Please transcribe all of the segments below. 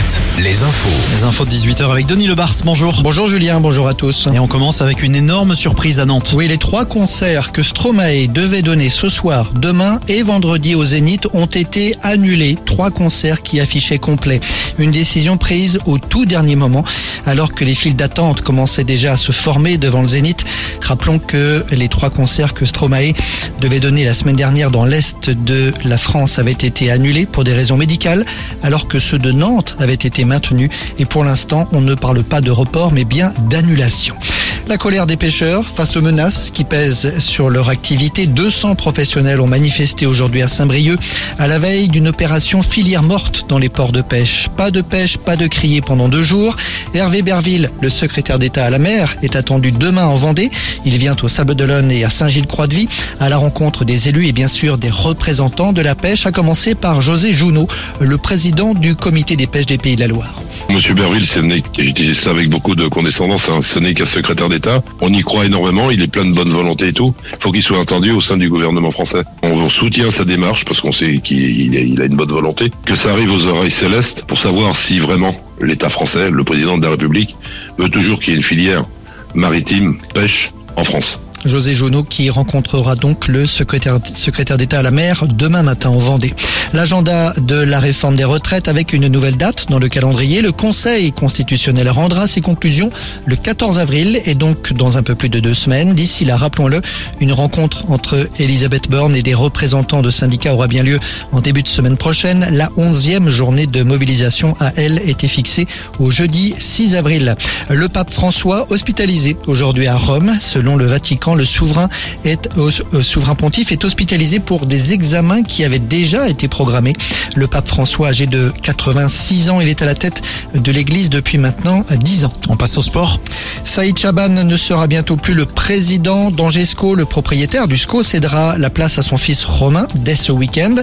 7, les infos. Les infos de 18h avec Denis Lebars, bonjour. Bonjour Julien, bonjour à tous. Et on commence avec une énorme surprise à Nantes. Oui, les trois concerts que Stromae devait donner ce soir, demain et vendredi au Zénith ont été annulés. Trois concerts qui affichaient complet. Une décision prise au tout dernier moment, alors que les files d'attente commençaient déjà à se former devant le Zénith. Rappelons que les trois concerts que Stromae devait donner la semaine dernière dans l'Est de la France avaient été annulés pour des raisons médicales, alors que ceux de Nantes avaient été maintenus. Et pour l'instant, on ne parle pas de report, mais bien d'annulation. La colère des pêcheurs face aux menaces qui pèsent sur leur activité. 200 professionnels ont manifesté aujourd'hui à Saint-Brieuc à la veille d'une opération filière morte dans les ports de pêche. Pas de pêche, pas de crier pendant deux jours. Hervé Berville, le secrétaire d'État à la mer, est attendu demain en Vendée. Il vient au Sable d'Olonne et à Saint-Gilles-Croix-de-Vie à la rencontre des élus et bien sûr des représentants de la pêche, à commencer par José Jounot, le président du comité des pêches des Pays de la Loire. Monsieur Berville, ce je ça avec beaucoup de condescendance, hein, ce n'est qu'un secrétaire d'État. On y croit énormément, il est plein de bonne volonté et tout. Il faut qu'il soit entendu au sein du gouvernement français. On soutient sa démarche parce qu'on sait qu'il a une bonne volonté. Que ça arrive aux oreilles célestes pour savoir si vraiment l'État français, le président de la République, veut toujours qu'il y ait une filière maritime, pêche en France. José Jonot qui rencontrera donc le secrétaire, d'État à la mer demain matin en Vendée. L'agenda de la réforme des retraites avec une nouvelle date dans le calendrier. Le Conseil constitutionnel rendra ses conclusions le 14 avril et donc dans un peu plus de deux semaines. D'ici là, rappelons-le, une rencontre entre Elisabeth Borne et des représentants de syndicats aura bien lieu en début de semaine prochaine. La onzième journée de mobilisation à elle était fixée au jeudi 6 avril. Le pape François hospitalisé aujourd'hui à Rome selon le Vatican le souverain, est, euh, souverain pontife est hospitalisé pour des examens qui avaient déjà été programmés. Le pape François, âgé de 86 ans, il est à la tête de l'église depuis maintenant 10 ans. On passe au sport. Saïd Chaban ne sera bientôt plus le président d'Angesco. Le propriétaire du SCO cédera la place à son fils Romain dès ce week-end.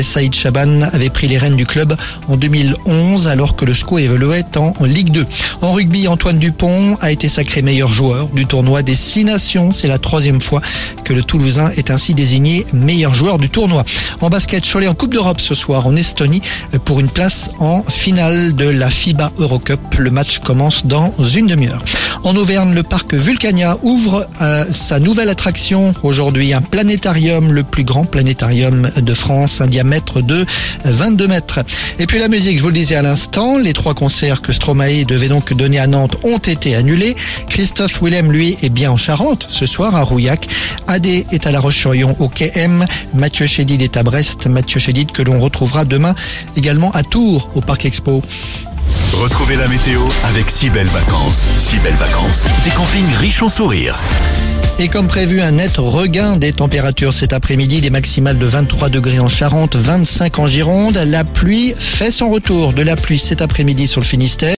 Saïd Chaban avait pris les rênes du club en 2011 alors que le SCO évoluait en Ligue 2. En rugby, Antoine Dupont a été sacré meilleur joueur du tournoi des Six Nations. C'est la troisième fois que le Toulousain est ainsi désigné meilleur joueur du tournoi. En basket, Cholet en Coupe d'Europe ce soir en Estonie pour une place en finale de la FIBA Eurocup. Le match commence dans une demi-heure. En Auvergne, le parc Vulcania ouvre euh, sa nouvelle attraction aujourd'hui, un planétarium, le plus grand planétarium de France, un diamètre de 22 mètres. Et puis la musique, je vous le disais à l'instant, les trois concerts que Stromae devait donc donner à Nantes ont été annulés. Christophe Willem, lui, est bien en Charente ce soir à Rouillac. Adé est à La Roche-sur-Yon au KM. Mathieu Chédid est à Brest. Mathieu Chédid que l'on retrouvera demain également à Tours au Parc Expo. Retrouvez la météo avec si belles vacances. Si belles vacances. Des campings riches en sourires. Et comme prévu, un net regain des températures cet après-midi, des maximales de 23 degrés en Charente, 25 en Gironde. La pluie fait son retour de la pluie cet après-midi sur le Finistère.